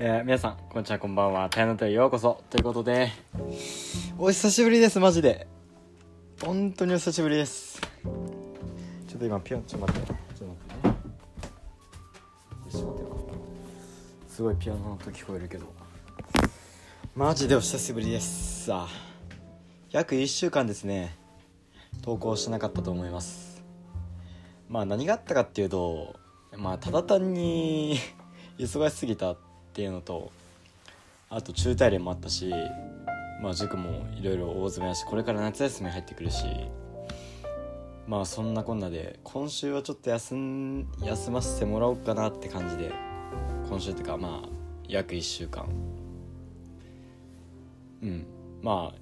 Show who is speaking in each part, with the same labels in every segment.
Speaker 1: えー、皆さんこんにちはこんばんは「たやのとへようこそ」ということでお久しぶりですマジで。本当にお久しぶりです。ちょっと今ピアノちょっと待って。ちょっと待ってねよ。し待ってよすごいピアノの音聞こえるけど。マジでお久しぶりです。さあ約1週間ですね。投稿してなかったと思います。まあ何があったかっていうとまあただ単に忙しすぎた。っていうのとあと中大連もあったしまあ塾もいろいろ大詰めだしこれから夏休み入ってくるしまあそんなこんなで今週はちょっと休ん休ませてもらおうかなって感じで今週っていうかまあ約1週間。うん。まあ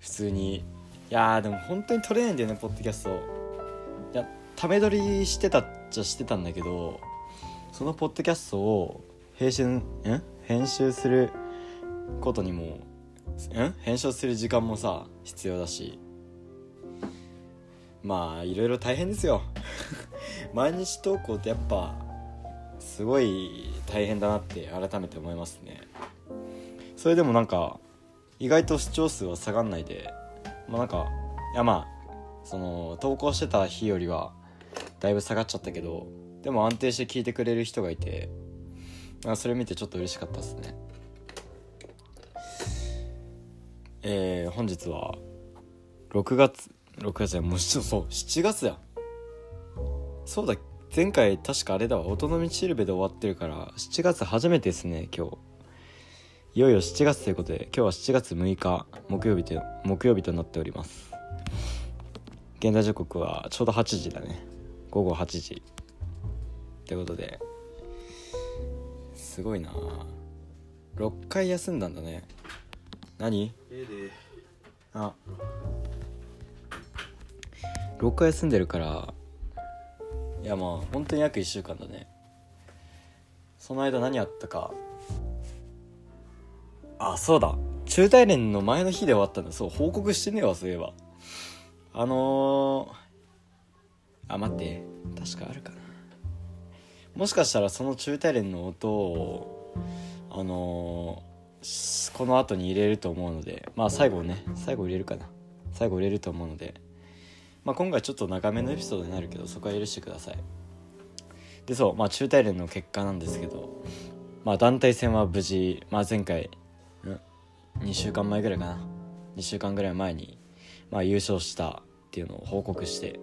Speaker 1: 普通にいやでも本当に撮れないんだよねポッドキャストいやため撮りしてたっちゃしてたんだけどそのポッドキャストを編集ん編集することにもん編集する時間もさ必要だし。まあいろいろ大変ですよ。毎日投稿ってやっぱすごい大変だなって改めて思いますね。それでもなんか意外と視聴数は下がんないでまあなんかいやまあその投稿してた日よりはだいぶ下がっちゃったけどでも安定して聞いてくれる人がいて、あ、それ見てちょっと嬉しかったですね。えー、本日は6月6月やもうそう7月やそうだ前回確かあれだわ。音の道しるべで終わってるから7月初めてですね今日。いよいよ7月ということで今日は7月6日木曜日と木曜日となっております。現在時刻はちょうど8時だね。午後8時。ってことですごいな。6回休んだんだね。何？
Speaker 2: ええで。
Speaker 1: あ。6回休んでるから。いやまあ本当に約1週間だね。その間何あったか。あそうだ。中大連の前の日で終わったんだ。そう報告してねえわそういえば。あのー、あ待って。確かあるかなもしかしたらその中大連の音をあのー、この後に入れると思うのでまあ最後ね最後入れるかな。最後入れると思うので、まあ、今回ちょっと長めのエピソードになるけどそこは許してください。でそうまあ中大連の結果なんですけどまあ団体戦は無事、まあ、前回、2週間前ぐらいかな。2週間ぐらい前に、まあ、優勝したっていうのを報告して。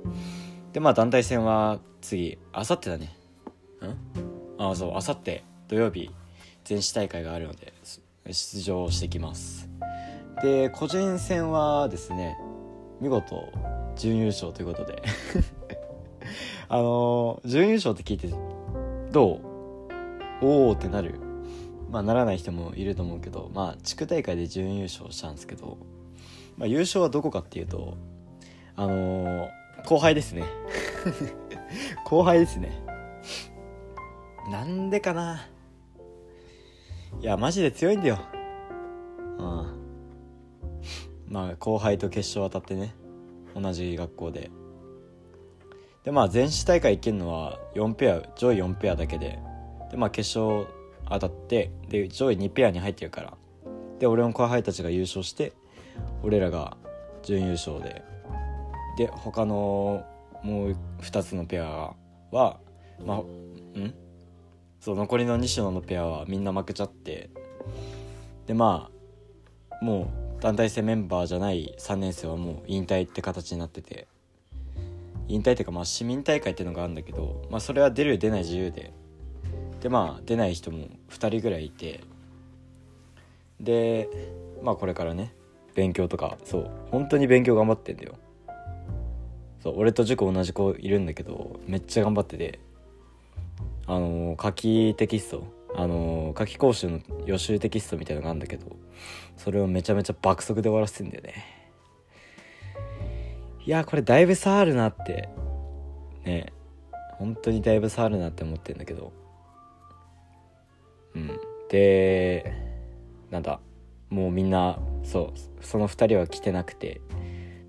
Speaker 1: でまあ団体戦は次あさってだね。ん？あそうあさって土曜日全市大会があるので出場してきます。で個人戦はですね見事準優勝ということで。あの準優勝って聞いてどう？おおってなる。まあならない人もいると思うけどまあ地区大会で準優勝したんですけど、まあ、優勝はどこかっていうとあの、後輩ですね。後輩ですね。なんでかな。いやマジで強いんだよ。うん。まあ後輩と決勝当たってね。同じ学校で。でまあ全市大会行けるのは4ペア上位4ペアだけで。でまあ決勝当たってで上位2ペアに入ってるから。で俺の後輩たちが優勝して俺らが準優勝で。で他のもう2つのペアはまあん？そう残りの西野のペアはみんな負けちゃって。でまあもう団体戦メンバーじゃない3年生はもう引退って形になってて。引退っていうかまあ市民大会っていうのがあるんだけど、まあ、それは出る出ない自由で。でまあ出ない人も2人ぐらいいて。でまあこれからね勉強とかそう本当に勉強頑張ってんだよ。そう俺と塾同じ子いるんだけどめっちゃ頑張ってて。あの夏季テキスト。あの夏季講習の予習テキストみたいなのがあるんだけどそれをめちゃめちゃ爆速で終わらせてんだよね。いやこれだいぶ差あるなって。ね。本当にだいぶ差あるなって思ってんだけど。うん。でなんだ。もうみんなそうその2人は来てなくて。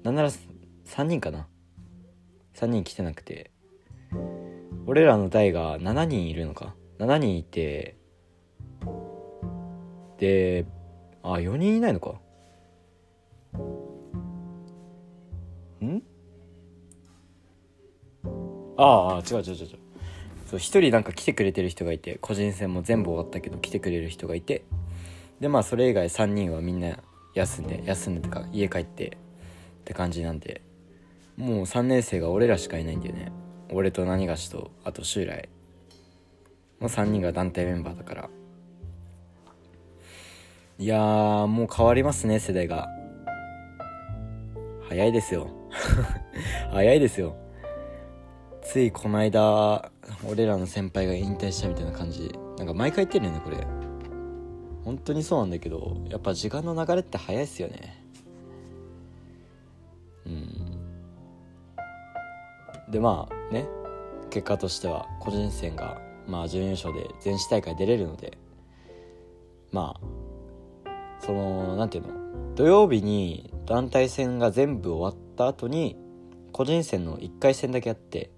Speaker 1: なんなら3人かな。3人来てなくて。俺らの代が7人いるのか。7人いて。であ4人いないのか。ん？ああ違う違う違う違う。そう1人なんか来てくれてる人がいて個人戦も全部終わったけど来てくれる人がいて。でまあそれ以外3人はみんな休んで休んでとか家帰ってって感じなんで。もう3年生が俺らしかいないんだよね。俺と何がしとあと襲来。の3人が団体メンバーだから。いやーもう変わりますね世代が。早いですよ。早いですよ。ついこの間俺らの先輩が引退したみたいな感じ。なんか毎回言ってるよねこれ。本当にそうなんだけどやっぱ時間の流れって早いっすよね。でまあね結果としては個人戦がまあ準優勝で全市大会出れるのでまあその何ていうの土曜日に団体戦が全部終わった後に個人戦の1回戦だけやって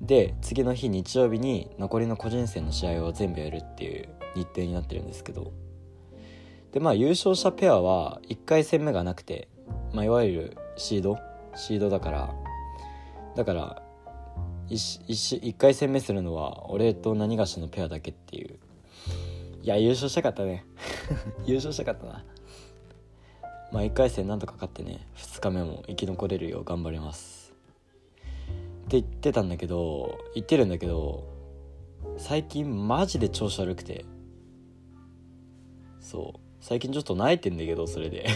Speaker 1: で次の日日曜日に残りの個人戦の試合を全部やるっていう日程になってるんですけどでまあ優勝者ペアは1回戦目がなくて、まあ、いわゆるシード？シードだからだから 1, 回戦目するのは俺と何がしのペアだけっていう。いや優勝したかったね。優勝したかったな。まあ1回戦なんとか勝ってね2日目も生き残れるよう頑張ります。って言ってたんだけど言ってるんだけど最近マジで調子悪くて。そう。最近ちょっと泣いてんだけどそれで。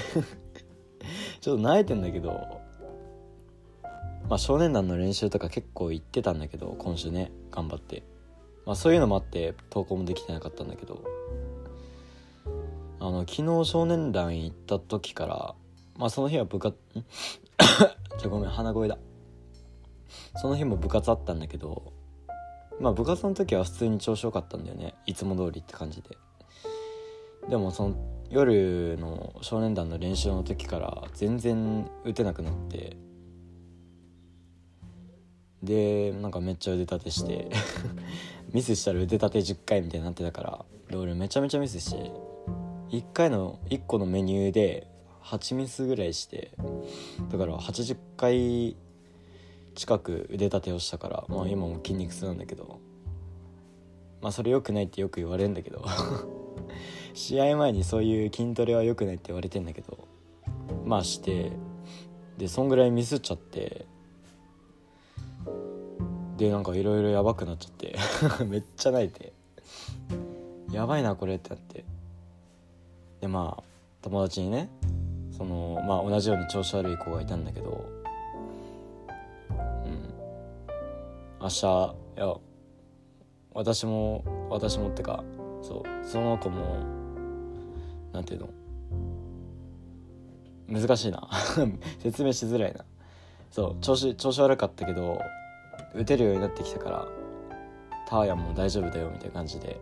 Speaker 1: ちょっと泣いてんだけどまあ少年団の練習とか結構行ってたんだけど今週ね頑張って。まあそういうのもあって投稿もできてなかったんだけど。あの昨日少年団行った時からまあその日は部活 ちょごめん鼻声だ。その日も部活あったんだけどまあ部活の時は普通に調子良かったんだよね。いつも通りって感じで。でもその夜の少年団の練習の時から全然打てなくなって。でなんかめっちゃ腕立てしてミスしたら腕立て10回みたいになってたからで俺めちゃめちゃミスして1回の1個のメニューで8ミスぐらいしてだから80回近く腕立てをしたからまあ今も筋肉痛なんだけどまあそれ良くないってよく言われるんだけど 試合前にそういう筋トレは良くないって言われてんだけどまあしてでそんぐらいミスっちゃってでなんかいろいろやばくなっちゃって。めっちゃ泣いて。やばいなこれってなって。でまあ友達にねそのまあ同じように調子悪い子がいたんだけど。うん。明日いや私も私もってかそうその子もなんていうの？難しいな。説明しづらいな。そう調子調子悪かったけど打てるようになってきたからターヤンも大丈夫だよみたいな感じで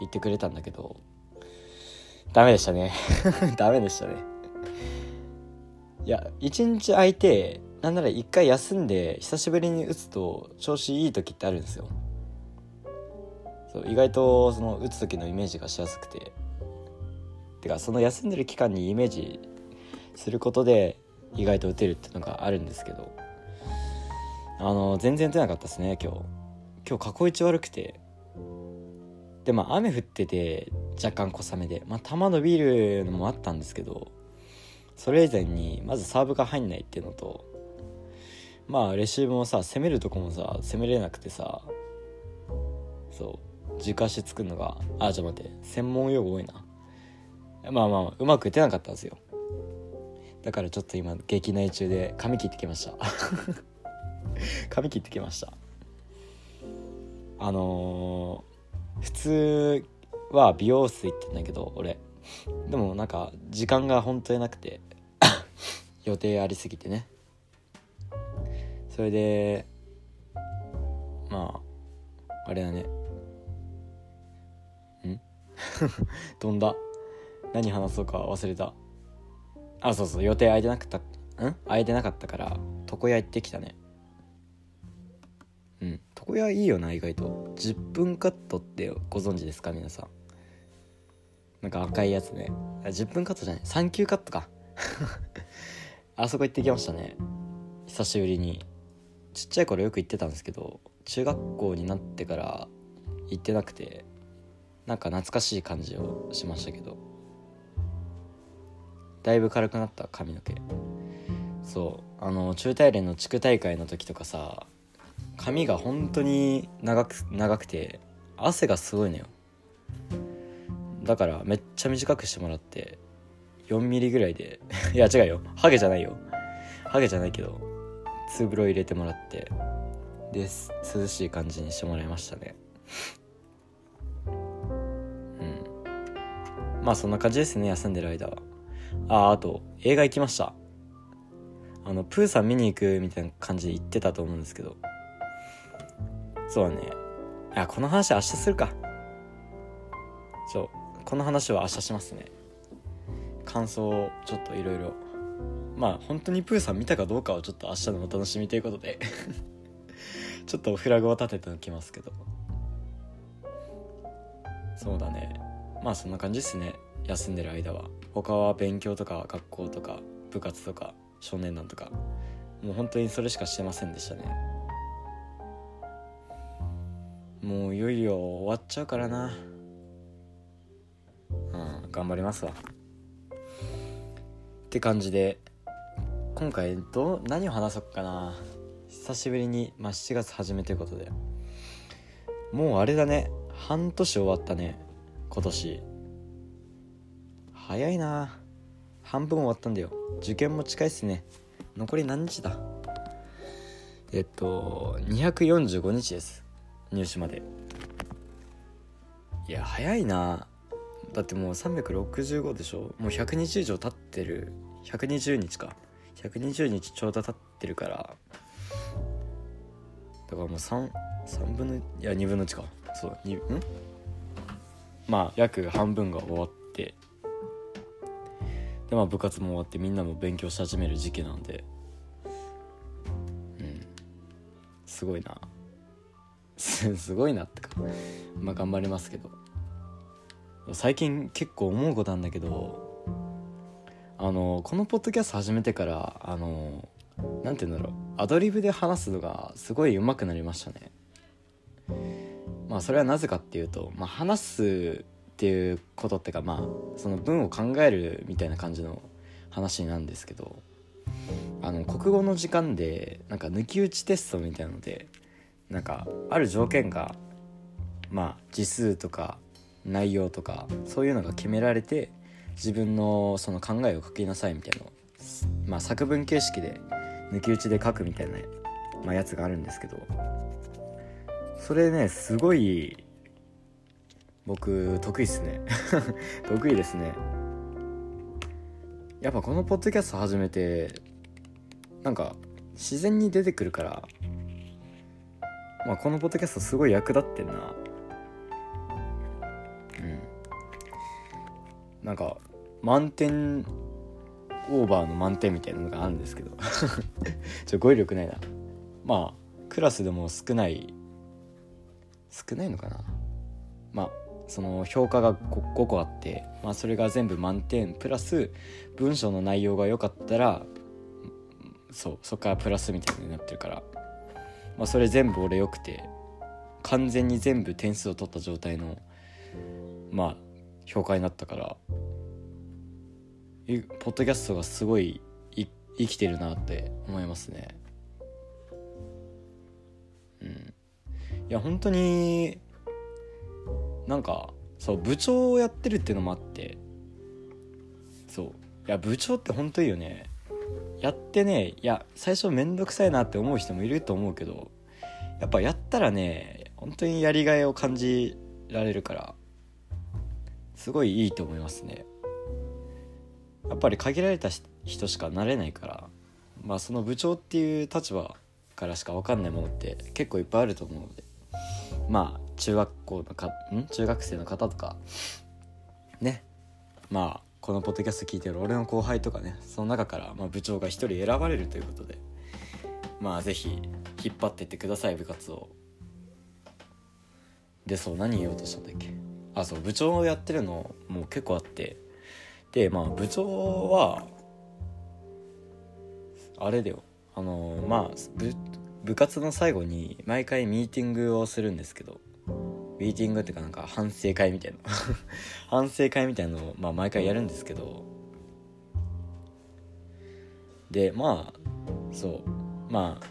Speaker 1: 言ってくれたんだけどダメでしたね。ダメでしたね。いや一日空いてなんなら一回休んで久しぶりに打つと調子いい時ってあるんですよ。そう意外とその打つ時のイメージがしやすくて。てかその休んでる期間にイメージすることで意外と打てるっていうのがあるんですけど。あの全然打てなかったですね今日。今日過去一悪くて。でまあ雨降ってて若干小雨で。まあ球伸びるのもあったんですけどそれ以前にまずサーブが入んないっていうのとまあレシーブもさ攻めるとこもさ攻めれなくてさそう軸足作るのがあちょっと待って専門用語多いな。まあまあうまく打てなかったんですよ。だからちょっと今激内中で髪切ってきました。髪切ってきました。あのー、普通は美容室行ってんだけど俺。でもなんか時間が本当になくて 予定ありすぎてね。それでまああれだね。ん？飛んだ？何話そうか忘れた。あそうそう予定空いてなかったん？空いてなかったから床屋行ってきたね。床屋いいよな意外と。10分カットってご存知ですか皆さん。なんか赤いやつね。10分カットじゃない。3級カットか。あそこ行ってきましたね。久しぶりに。ちっちゃい頃よく行ってたんですけど中学校になってから行ってなくてなんか懐かしい感じをしましたけど。だいぶ軽くなった髪の毛。そう。あの中大連の地区大会の時とかさ髪が本当に長く長くて汗がすごいのよ。だからめっちゃ短くしてもらって4ミリぐらいで いや違うよ。ハゲじゃないよ。ハゲじゃないけどツーブロ入れてもらってで涼しい感じにしてもらいましたね。うん。まあそんな感じですね休んでる間は。ああと映画行きました。あのプーさん見に行くみたいな感じで言ってたと思うんですけど。そうだね。あこの話明日するか。そう。この話は明日しますね。感想をちょっといろいろまあ本当にプーさん見たかどうかはちょっと明日のお楽しみということで。ちょっとフラグを立てておきますけど。そうだね。まあそんな感じですね。休んでる間は。他は勉強とか学校とか部活とか少年団とか。もう本当にそれしかしてませんでしたね。もういよいよ終わっちゃうからな。うん頑張りますわ。って感じで今回ど何を話そうかな。久しぶりに、まあ、7月初めということで。もうあれだね。半年終わったね。今年。早いな。半分終わったんだよ。受験も近いっすね。残り何日だ？えっと245日です。入試まで。いや早いな。だってもう365でしょ？もう100以上経ってる。120日か。120日ちょうど経ってるから。だからもう33分のいや2分の1か。そう2ん？まあ約半分が終わって。でまあ部活も終わってみんなも勉強し始める時期なんで。うん。すごいな。すごいなってかまあ頑張りますけど。最近結構思うことなんだけどあのこのポッドキャスト始めてからあの何て言うんだろう。アドリブで話すのがすごい上手くなりましたね。まあそれはなぜかっていうと、まあ、話すっていうことってかまあその文を考えるみたいな感じの話なんですけどあの国語の時間でなんか抜き打ちテストみたいなのでなんかある条件がまあ字数とか内容とかそういうのが決められて自分のその考えを書きなさいみたいなまあ、作文形式で抜き打ちで書くみたいな、まあ、やつがあるんですけどそれねすごい僕得意っすね。得意ですね。やっぱこのポッドキャスト始めてなんか自然に出てくるからまあこのポッドキャストすごい役立ってんな。うん。なんか満点オーバーの満点みたいなのがあるんですけど。ちょ語彙力ないな。まあクラスでも少ない少ないのかな。まあその評価が 5, 5個あって、まあ、それが全部満点プラス文章の内容が良かったらそうそっからプラスみたいになってるから、まあ、それ全部俺良くて完全に全部点数を取った状態のまあ評価になったからポッドキャストがすごい生きてるなって思いますね。うん。いや本当になんかそう部長をやってるっていうのもあってそう。いや部長って本当いいよね。やってねいや最初めんどくさいなって思う人もいると思うけどやっぱやったらね本当にやりがいを感じられるからすごいいいと思いますね。やっぱり限られた人しかなれないからまあその部長っていう立場からしか分かんないものって結構いっぱいあると思うのでまあ中学校のかん？中学生の方とかね。まあこのポッドキャスト聞いてる俺の後輩とかねその中から、まあ、部長が1人選ばれるということでまあ是非引っ張ってってください部活を。でそう何言おうとしたんだっけ？あそう部長をやってるのもう結構あって。でまあ部長はあれだよ。あのまあ部部活の最後に毎回ミーティングをするんですけど。ミーティングっていうかなんか反省会みたいな。反省会みたいなのを、まあ、毎回やるんですけど。でまあそう。まあ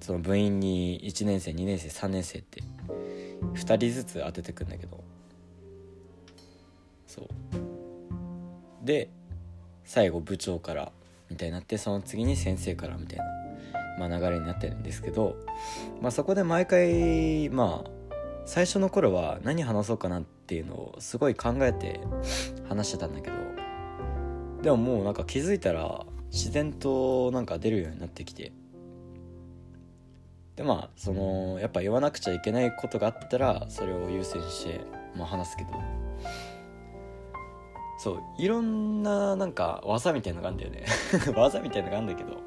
Speaker 1: その部員に1年生2年生3年生って2人ずつ当ててくんだけど。そう。で最後部長からみたいになってその次に先生からみたいな、まあ、流れになってるんですけど、まあ、そこで毎回まあ最初の頃は何話そうかなっていうのをすごい考えて話してたんだけどでももうなんか気づいたら自然となんか出るようになってきて。でまあそのやっぱ言わなくちゃいけないことがあったらそれを優先して、まあ、話すけど。そういろんななんか技みたいなのがあるんだよね。技みたいなのがあるんだけど。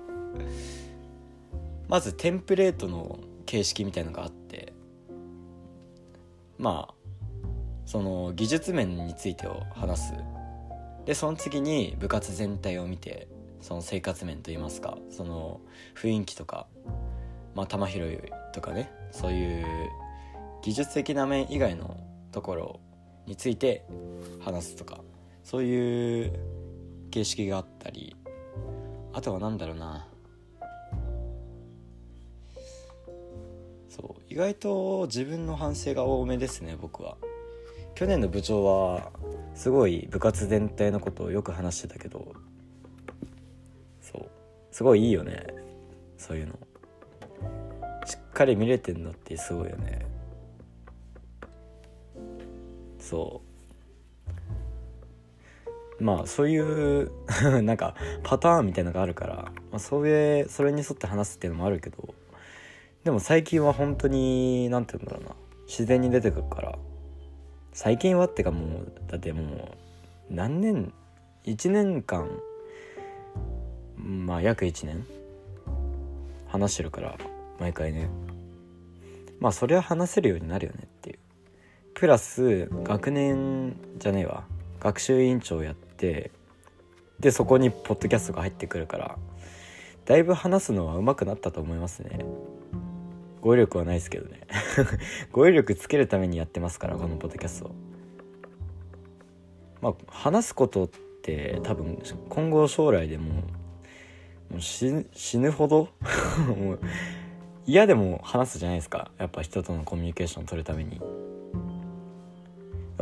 Speaker 1: まずテンプレートの形式みたいのがあって。まあその技術面についてを話す。でその次に部活全体を見てその生活面といいますかその雰囲気とかまあ球拾いとかねそういう技術的な面以外のところについて話すとかそういう形式があったりあとは何だろうな。そう。意外と自分の反省が多めですね僕は。去年の部長はすごい部活全体のことをよく話してたけどそう。すごいいいよねそういうの。しっかり見れてんのってすごいよね。そう。まあそういう なんかパターンみたいなのがあるから、まあ、それそれに沿って話すっていうのもあるけどでも最近は本当に何て言うんだろうな。自然に出てくるから。最近はってかもうだってもう何年1年間まあ約1年話してるから毎回ね。まあそれは話せるようになるよねっていう。プラス学年じゃねえわ。学習委員長やってでそこにポッドキャストが入ってくるからだいぶ話すのは上手くなったと思いますね。語彙力はないですけどね。語彙力つけるためにやってますからこのポッドキャストまあ話すことって多分今後将来でももう死ぬほど？もう嫌でも話すじゃないですか。やっぱ人とのコミュニケーションを取るために。や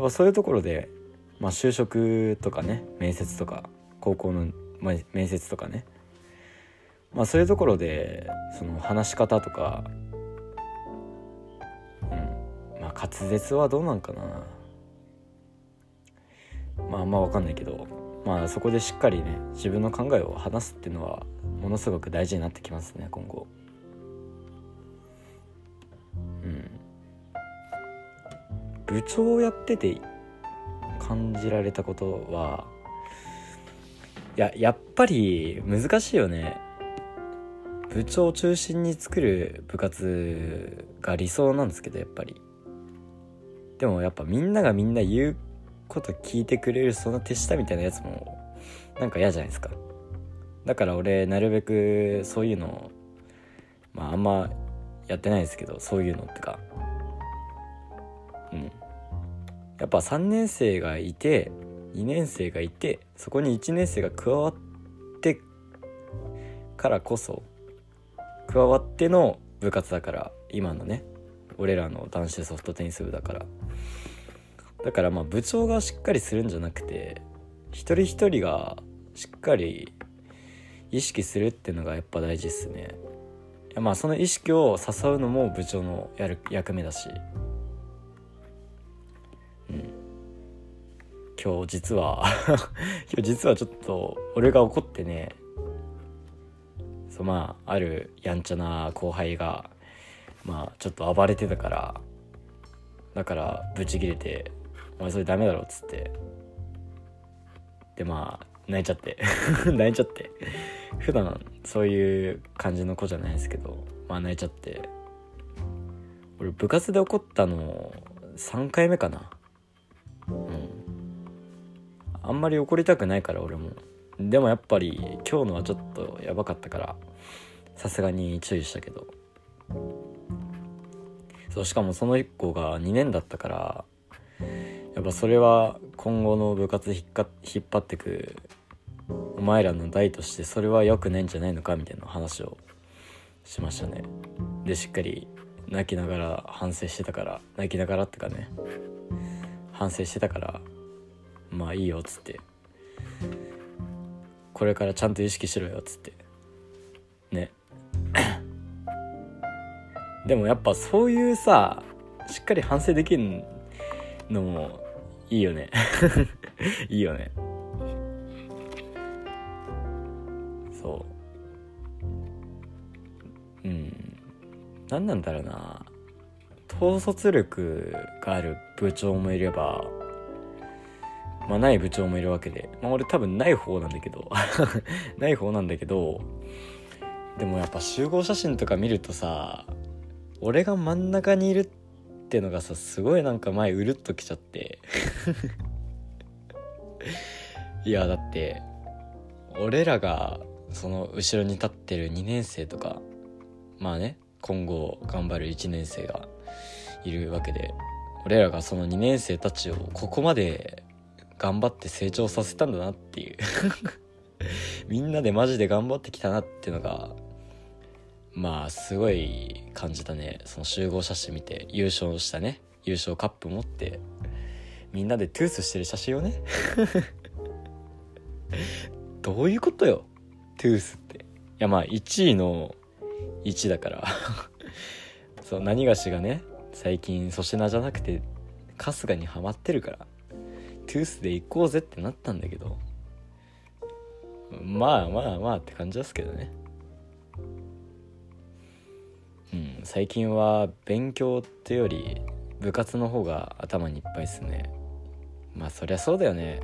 Speaker 1: っぱそういうところでまあ、就職とかね面接とか高校の、まあ、面接とかね、まあ、そういうところでその話し方とか、滑舌はどうなんかな。まああんま分かんないけど、まあ、そこでしっかりね自分の考えを話すっていうのはものすごく大事になってきますね今後。うん。部長をやってて感じられたことはいややっぱり難しいよね。部長を中心に作る部活が理想なんですけどやっぱり。でもやっぱみんながみんな言うこと聞いてくれるその手下みたいなやつもなんか嫌じゃないですか。だから俺なるべくそういうのまああんまやってないですけどそういうのってか。うん。やっぱ3年生がいて2年生がいてそこに1年生が加わってからこそ加わっての部活だから今のね俺らの男子ソフトテニス部だから。だからまあ部長がしっかりするんじゃなくて一人一人がしっかり意識するっていうのがやっぱ大事っすね。まあその意識を誘うのも部長のやる役目だし。うん。今日実は 今日実はちょっと俺が怒ってね。そうまああるやんちゃな後輩がまあちょっと暴れてたからだからブチギレて「お前それダメだろ」っつってでまあ泣いちゃって 泣いちゃって普段そういう感じの子じゃないですけどまあ泣いちゃって俺部活で怒ったの3回目かなうんあんまり怒りたくないから俺もでもやっぱり今日のはちょっとやばかったからさすがに注意したけどそうしかもその1個が2年だったからっぱそれは今後の部活引っか引っ張ってくお前らの代としてそれは良くないんじゃないのかみたいな話をしましたね。でしっかり泣きながら反省してたから泣きながらってかね。反省してたからまあいいよっつって。これからちゃんと意識しろよっつって。ね。でもやっぱそういうさしっかり反省できるのもいいよね。いいよね。そう。うん。何なんだろうな。統率力がある部長もいればまあない部長もいるわけで。まあ俺多分ない方なんだけど。ない方なんだけどでもやっぱ集合写真とか見るとさ俺が真ん中にいるってのがさすごいなんか前うるっときちゃって。いやだって俺らがその後ろに立ってる2年生とかまあね今後頑張る1年生がいるわけで俺らがその2年生たちをここまで頑張って成長させたんだなっていう。みんなでマジで頑張ってきたなっていうのがまあすごい感じたね。その集合写真見て優勝したね。優勝カップ持ってみんなでトゥースしてる写真をね。どういうことよ？トゥースって。いやまあ1位の1だから。そう何がしがね最近粗品じゃなくて春日にはまってるからトゥースで行こうぜってなったんだけど。まあまあまあって感じですけどね。うん。最近は勉強ってより部活の方が頭にいっぱいっすね。まあそりゃそうだよね。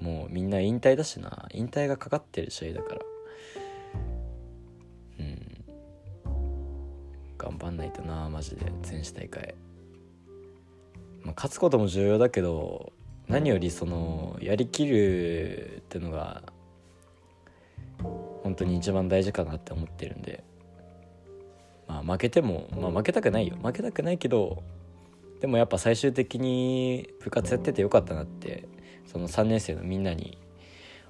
Speaker 1: もうみんな引退だしな。引退がかかってる試合だから。うん。頑張んないとなマジで。全市大会、まあ、勝つことも重要だけど何よりそのやりきるってのが本当に一番大事かなって思ってるんで。まあ負けてもまあ負けたくないよ。負けたくないけどでもやっぱ最終的に部活やっててよかったなってその3年生のみんなに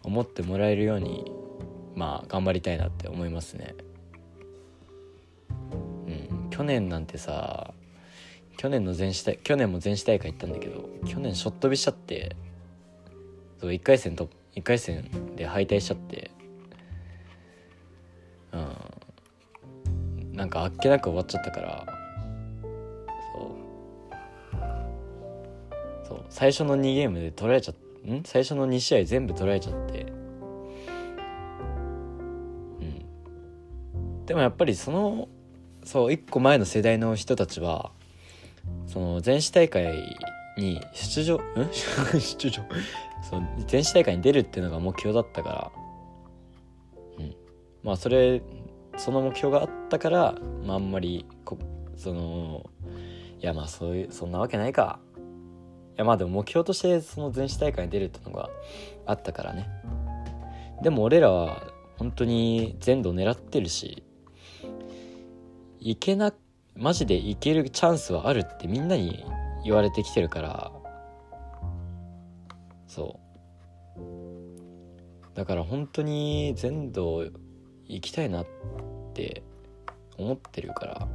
Speaker 1: 思ってもらえるようにまあ頑張りたいなって思いますね。うん。去年なんてさ去年の全市大去年も全市大会行ったんだけど去年ショット飛びしちゃってそう1回戦と1回戦で敗退しちゃってなんかあっけなく終わっちゃったからそう。そう。最初の2ゲームで取られちゃん？最初の2試合全部取られちゃって。うん。でもやっぱりそのそう1個前の世代の人たちはその全市大会に出場ん？出場？その全市大会に出るっていうのが目標だったから。うん。まあそれその目標があったから、まあ、あんまりこそのいやまあそういうそんなわけないか。いやまあでも目標としてその全市大会に出るってのがあったからね。でも俺らは本当に全土狙ってるしいけなマジでいけるチャンスはあるってみんなに言われてきてるから。そう。だから本当に全土行きたいなって思ってるから。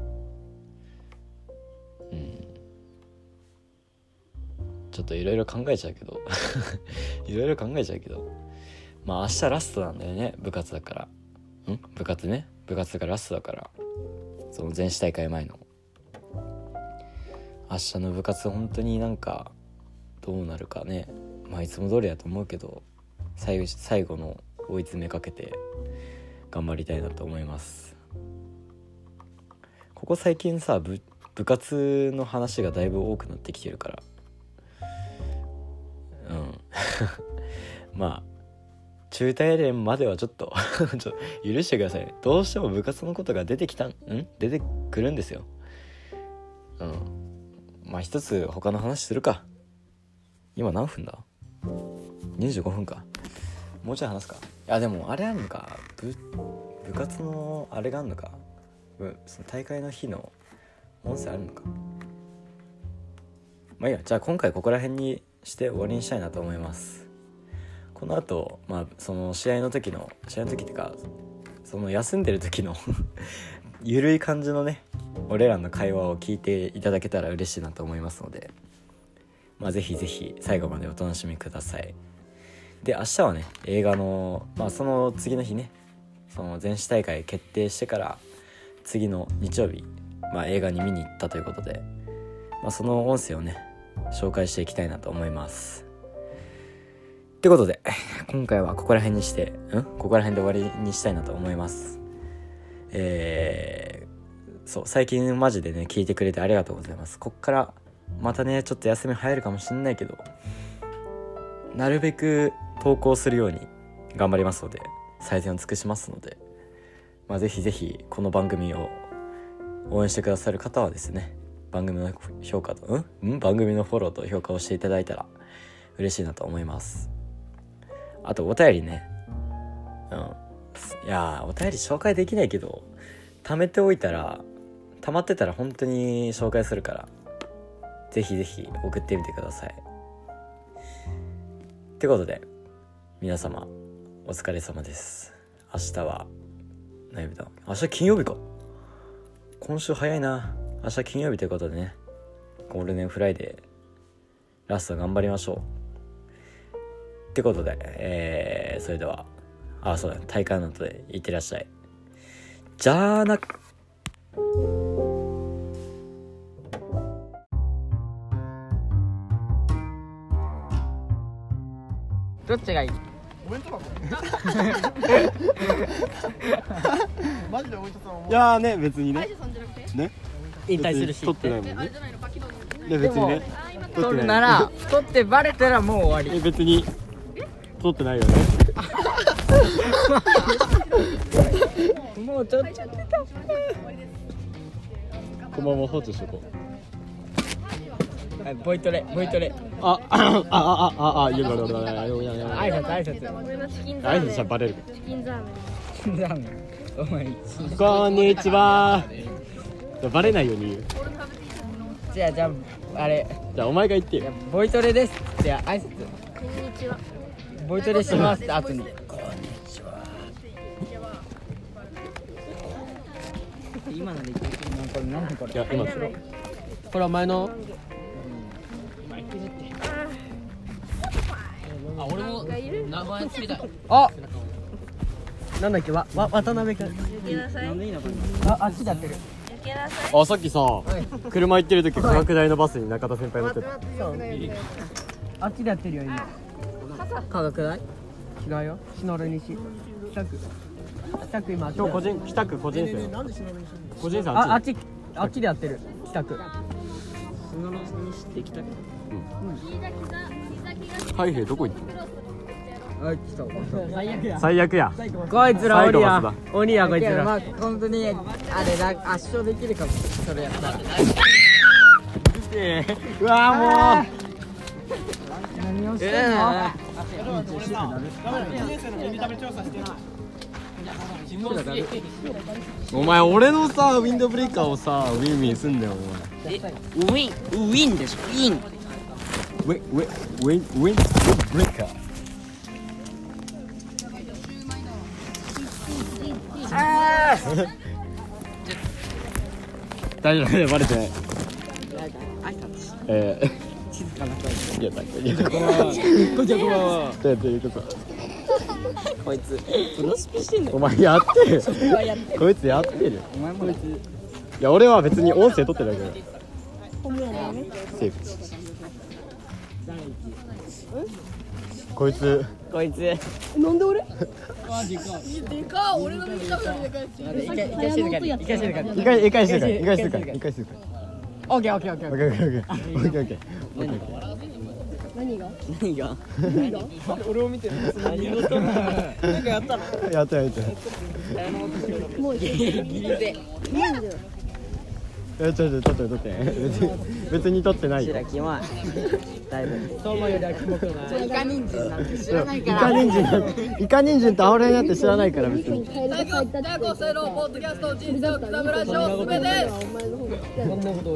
Speaker 1: うん。ちょっといろいろ考えちゃうけど。いろいろ考えちゃうけど。まあ明日ラストなんだよね。部活だから。ん？部活ね。部活がラストだから。その全市大会前の。明日の部活本当になんかどうなるかね。まあいつも通りだと思うけど。最後最後の追い詰めかけて。頑張りたいなと思います。ここ最近さ部部活の話がだいぶ多くなってきてるから。うん。まあ中大連まではちょっと ちょ許してくださいどうしても部活のことが出てきたん出てくるんですよ。うん。まあ一つ他の話するか。今何分だ？25分か。もうちょい話すか。いやでもあれあるのか。部部活のあれがあるのか？その大会の日の音声あるのか？まあいいや。じゃあ今回ここら辺にして終わりにしたいなと思います。この後まあその試合の時の試合の時っていうかその休んでる時の ゆるい感じのね俺らの会話を聞いていただけたら嬉しいなと思いますので。まあぜひぜひ最後までお楽しみください。で明日はね映画のまあその次の日ねその全市大会決定してから次の日曜日、まあ、映画に見に行ったということで、まあ、その音声をね紹介していきたいなと思います。ってことで今回はここら辺にしてうん？ここら辺で終わりにしたいなと思います。えー、そう最近マジでね聞いてくれてありがとうございます。こっからまたねちょっと休み入るかもしんないけどなるべく投稿するように頑張りますので最善を尽くしますので、まあ、ぜひぜひこの番組を応援してくださる方はですね番組の評価とうん？番組のフォローと評価をしていただいたら嬉しいなと思います。あとお便りね。うん。いやお便り紹介できないけど貯めておいたら溜まってたら本当に紹介するからぜひぜひ送ってみてください。ってことで皆様お疲れ様です。明日は何曜日だ？明日金曜日か。今週早いな。明日金曜日ということでねゴールデンフライデーラスト頑張りましょう。ってことでえー、それではあそうだ大会の後でいってらっしゃい。じゃあな。
Speaker 2: どっちがいい？
Speaker 3: お弁当箱。マジでお医者さん思
Speaker 4: いやーね別にね。ね？
Speaker 2: 引退するし
Speaker 4: 取ってないもんね。
Speaker 2: で
Speaker 4: で別にね。
Speaker 2: も
Speaker 4: 取
Speaker 2: る
Speaker 4: な
Speaker 2: ら取ってバレたらもう終わり。
Speaker 4: え別に取ってないよね。
Speaker 2: もうちょっと
Speaker 4: このまま放置しとこう。
Speaker 2: はいボイトレボイトレ
Speaker 4: ああああああいやいやいやいやいやいやいや
Speaker 2: 挨拶挨拶。
Speaker 5: 俺のチキンザ
Speaker 4: 挨
Speaker 5: ーメン。
Speaker 4: 拶したらバレる
Speaker 5: チキンザーメン。
Speaker 2: ザーメンお前
Speaker 4: こんにちはバレないように言う
Speaker 2: じゃあじゃああれ
Speaker 4: じゃあお前が言ってよ
Speaker 2: ボイトレですじゃあ挨拶
Speaker 5: こんにちは
Speaker 2: ボイトレしますって後に今のでいけるこれ何これ
Speaker 4: いや今これは前の
Speaker 5: がい。る
Speaker 2: あ。なんだっけ？わわ渡辺君。
Speaker 5: 抜けなさい。抜
Speaker 2: ああっちでやってる。
Speaker 5: けなさい。
Speaker 4: あさっきさ車行ってる時価格台のバスに中田先輩乗ってた。
Speaker 2: あっちでやってるよ今。科学大違うよ。篠原西北区。北区今
Speaker 4: 今日個人北区個人生個人生あっち
Speaker 2: ああっちあっちでやってる。北区
Speaker 4: 海兵どこ行った
Speaker 2: あ来た最悪や
Speaker 4: 最悪や。
Speaker 2: こいつら鬼や。鬼やこいつら。まあ本当にあれだ圧勝できるかもそれやったら。
Speaker 4: うわ
Speaker 2: 何をしてんの、
Speaker 4: もうお前俺のさウィンドブレーカーをさウィンウィンすんだよお前。
Speaker 6: ウィンウィンでしょ？ウィン
Speaker 4: ウィンウィンウィンウィンウィンブレーカー大丈夫バレてない。えー、静かな声いや、なんか、いや、こん。こんにちは、こんばんは。ということ
Speaker 6: こいつプロスピしてんの
Speaker 4: お前やってる。こいつやってる
Speaker 2: お前も別に
Speaker 4: いや俺は別に音声取ってるだけだよ。セーフこいつ。
Speaker 2: こいつ。
Speaker 5: なんで俺？でか俺のでかよりでかい。
Speaker 2: 一回一回静かに一かに
Speaker 4: 一かい回かに一かに一かい
Speaker 2: オッケオッケーオッケー
Speaker 4: オッケーオッケーオッケーオッケー何が
Speaker 5: 何が
Speaker 6: 何が
Speaker 3: 俺を見てる
Speaker 6: 何事かやった
Speaker 4: やったやっ
Speaker 5: もう
Speaker 4: えちょちょちょっと撮って。別に別に撮ってないよ。
Speaker 6: 白キモいだいぶ
Speaker 2: そう思うよりはキモくない
Speaker 6: イカ人参なんて知らない
Speaker 4: イカ人参なんてイカ人参とアオレになって知らないから別に
Speaker 5: 大学生のポッドキャスト人生を刻むラジオ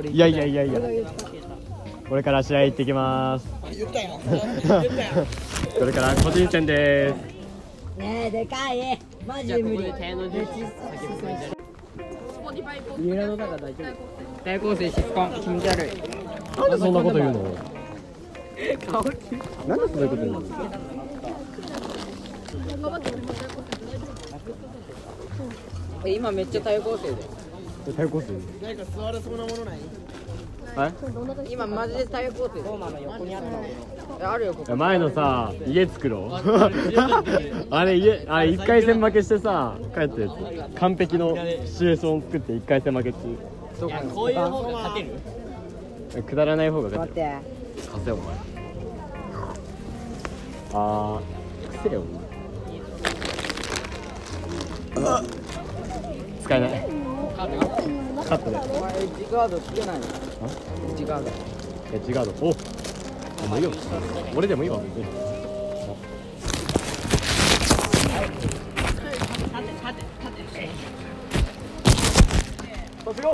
Speaker 5: す
Speaker 4: いやいやいやいやこれから試合行ってきます
Speaker 7: 言ったよ
Speaker 4: これから個人戦です
Speaker 6: ねえでかいマジ無理
Speaker 2: 三浦の中大丈夫。大構成質感気持ち悪い。
Speaker 4: なんでそんなこと言うの？なんでそんなこと言うの？
Speaker 2: 今めっちゃ対抗生で。
Speaker 4: 対抗する
Speaker 7: 何か座れそうなものない？
Speaker 2: 今マジで対抗生ローマの横にあったあるよこ
Speaker 4: いや前のさ家作ろう。あれ家あれ1回戦負けしてさ帰ったやつ。完璧のシチュエーション作って1回戦負け中
Speaker 2: こここういう方が勝てる？
Speaker 4: くだらない方が勝
Speaker 6: 待って。
Speaker 4: てる貸せお前。あーくせえよお前使えないカットで。
Speaker 2: お前エッジガードつけないの？エッジガード。
Speaker 4: エッジガードおもういいよ。俺でもいいわ。別に卒業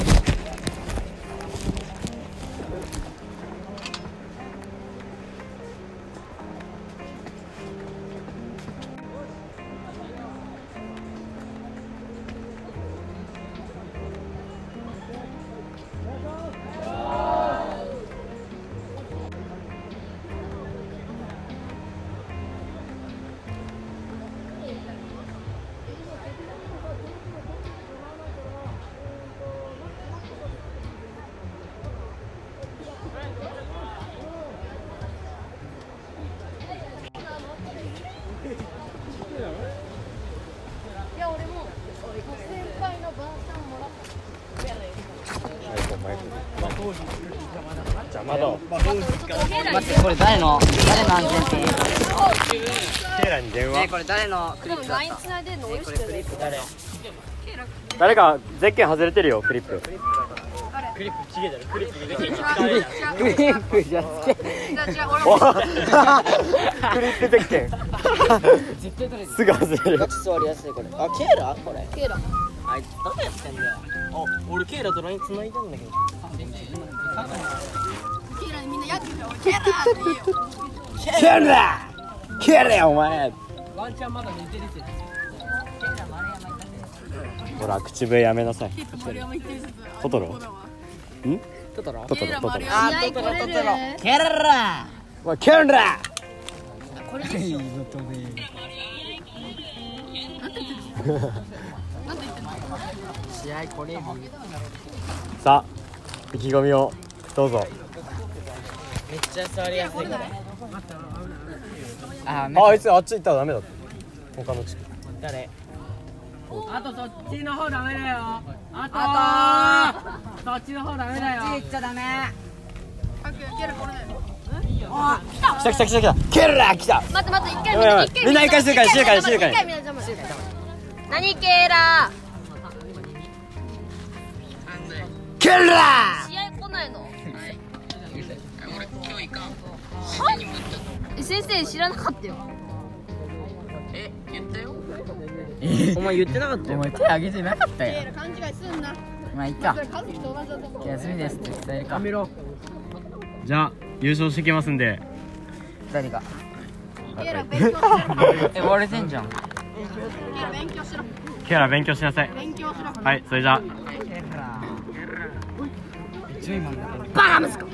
Speaker 6: 待ってこれ誰の誰の安全ピン
Speaker 4: ケイラに電
Speaker 6: ねえこれ誰のクリップだっ
Speaker 5: LINE つないでんの俺
Speaker 6: たこれクリップ。誰
Speaker 4: 誰かゼッケン外れてるよクリップ
Speaker 6: クリップじゃつけ
Speaker 5: じゃあ違う俺
Speaker 4: お
Speaker 5: も
Speaker 4: クリップゼッケン。すぐ外れる。
Speaker 6: ガチ座りやすいこれあケイラ？これ。
Speaker 5: ケイラ
Speaker 6: あいつ誰やってんだよ。あ俺ケイラと LINE 繋いでんだけど
Speaker 5: ケラにみんなやってるよケラって言うよ
Speaker 4: ケラお前
Speaker 2: ワンチャンまだ寝てる説
Speaker 4: ほら口笛やめなさい
Speaker 5: 丸山言ってる説
Speaker 4: トトロ
Speaker 2: トトロ
Speaker 4: トトロトトロ
Speaker 6: ケラ
Speaker 4: わケラ
Speaker 5: これですよ
Speaker 2: 試合これ
Speaker 4: さあ意気込みをどうぞ
Speaker 6: めっちゃ座りやすいこれあ
Speaker 4: ああいつあっち行ったらダメだって。他の地区
Speaker 6: 誰
Speaker 2: あとそっちの方ダメだよ。あとそっちの方ダメだよ。
Speaker 6: 言っちゃダメ。
Speaker 5: ケだよ
Speaker 4: 来た来た来た来た。ケラ来た
Speaker 5: 待って待って一回
Speaker 4: みんな一回静かに静かに静かに
Speaker 5: 一回みんな邪魔何ケイラ
Speaker 4: ケラ
Speaker 5: 試え先生知らなかったよ。
Speaker 6: お前言ってなかったよ。
Speaker 2: 手挙げてなかったよ
Speaker 5: ケイラ勘違いすんな。
Speaker 6: まあいいか。休みですって伝えるか
Speaker 2: やめろ。
Speaker 4: じゃあ優勝してきますんで。
Speaker 6: 誰が。
Speaker 5: ケイラ勉強しろ。
Speaker 6: え割れてんじゃん。
Speaker 5: ケイラ勉強しろ。
Speaker 4: ケラ勉強しなさい。
Speaker 5: 勉強しろ。
Speaker 4: はいそれじゃあ。バカ息子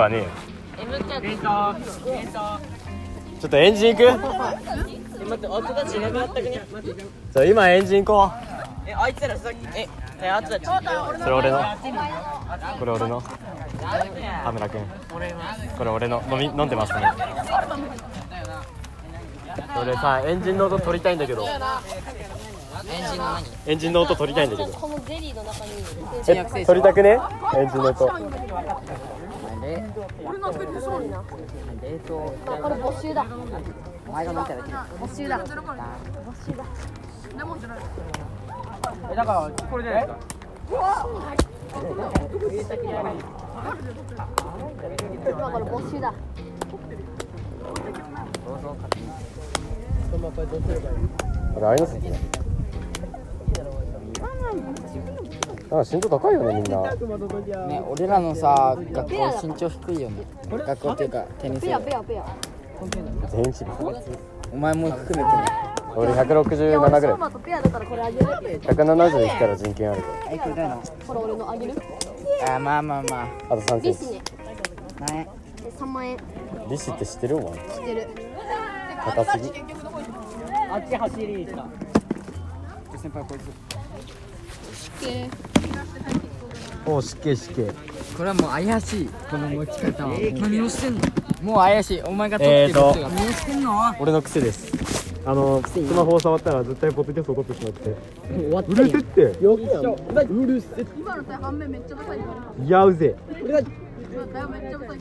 Speaker 4: はねえよ。ちょっとエンジン行く？そう今エンジン行こ
Speaker 6: えあいつらさっきええあとたち。
Speaker 4: うそれ俺の？これ俺の？田村君。これ俺の？飲み飲んでますね。それさエンジンの音取りたいんだけど
Speaker 6: エンジンの何？
Speaker 4: エンジンの音取りたいんだけど。
Speaker 5: このゼリーの中に。
Speaker 4: え取りたくね？エンジンの音。
Speaker 5: 俺のな
Speaker 6: 冷凍
Speaker 5: これ募集だ。
Speaker 6: お前が
Speaker 5: 募集だ。募集だ。レモンじゃない
Speaker 6: えだからこれじゃないですか
Speaker 5: 今これ没収だ。
Speaker 4: あれあれですねあ身長高いよねみんな。
Speaker 2: ね俺らのさ学校身長低いよね。学校っていうかテニス
Speaker 5: ペアペアペア。
Speaker 4: 全員チビ
Speaker 2: お前も含めてね。
Speaker 4: 俺167ぐらい。
Speaker 5: 相馬とペアだからこれあげる
Speaker 4: 170いったら人権あるから。
Speaker 2: えこれだよ
Speaker 5: これ俺のあげる。
Speaker 2: あまあまあま
Speaker 4: あ。と3センチ
Speaker 5: 利子ね。
Speaker 2: あね
Speaker 5: 3万円。
Speaker 4: 利子って知ってるお前？
Speaker 5: 知ってる。
Speaker 4: 高すぎ。
Speaker 6: あっち走りした。
Speaker 2: 先輩こいつ
Speaker 4: おう失敬失敬
Speaker 2: これはもう怪しい。この持ち方は。何をしてんの？もう怪しい。お前が撮ってる何をしてんの？
Speaker 4: 俺の癖です。あのスマホを触ったら絶対ポッドキャスト撮ってしまって。
Speaker 6: 終わっ
Speaker 4: うるせって。
Speaker 6: よっしゃうるせ
Speaker 5: 今のさ半面めっちゃ高いから。
Speaker 4: いやうぜ
Speaker 6: 俺が。
Speaker 5: だよめっちゃ高い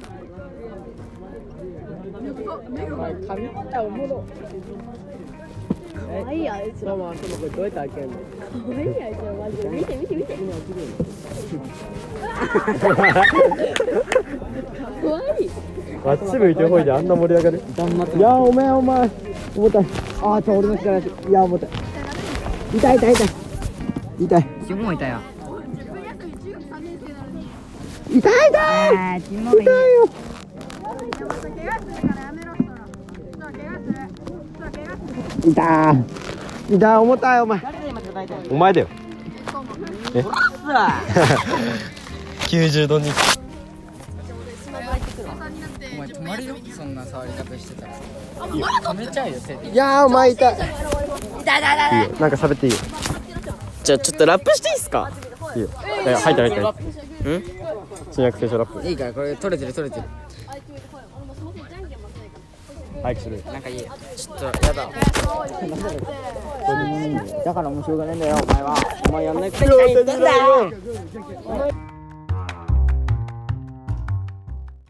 Speaker 6: 髪切ったおもろ。
Speaker 5: かわい。い。あい。つ
Speaker 6: ママこれどうやって開けるの
Speaker 5: かわい。い。あい。つマジで見て見て見てかわい。い。
Speaker 4: あっち向い。てほい。であんな盛り上がるい。やお前お前重たい。ああちょ俺の力い。や重たい。痛い。痛い。痛い。痛い。
Speaker 2: キモい。よ
Speaker 4: 痛い。痛い。
Speaker 2: あーキモい。
Speaker 4: 痛い。よい痛い重たいお前。お前だよ。え？90度に。
Speaker 2: お前止まるよ？そんな触り方してたら。止めちゃうよ手で
Speaker 4: いやーお前痛い痛い痛いいいよ。なんか喋っていいよ。
Speaker 8: じゃあちょっとラップしていいっすか？
Speaker 4: いいよ。え入った入った入った新約聖書ラップ。
Speaker 2: いいからこれ取れてる取れてる
Speaker 4: 早くする。
Speaker 2: なんかいいちょっとやだ。だから面白がねえんだよお前は。お前やんないくせに何言ってんだよ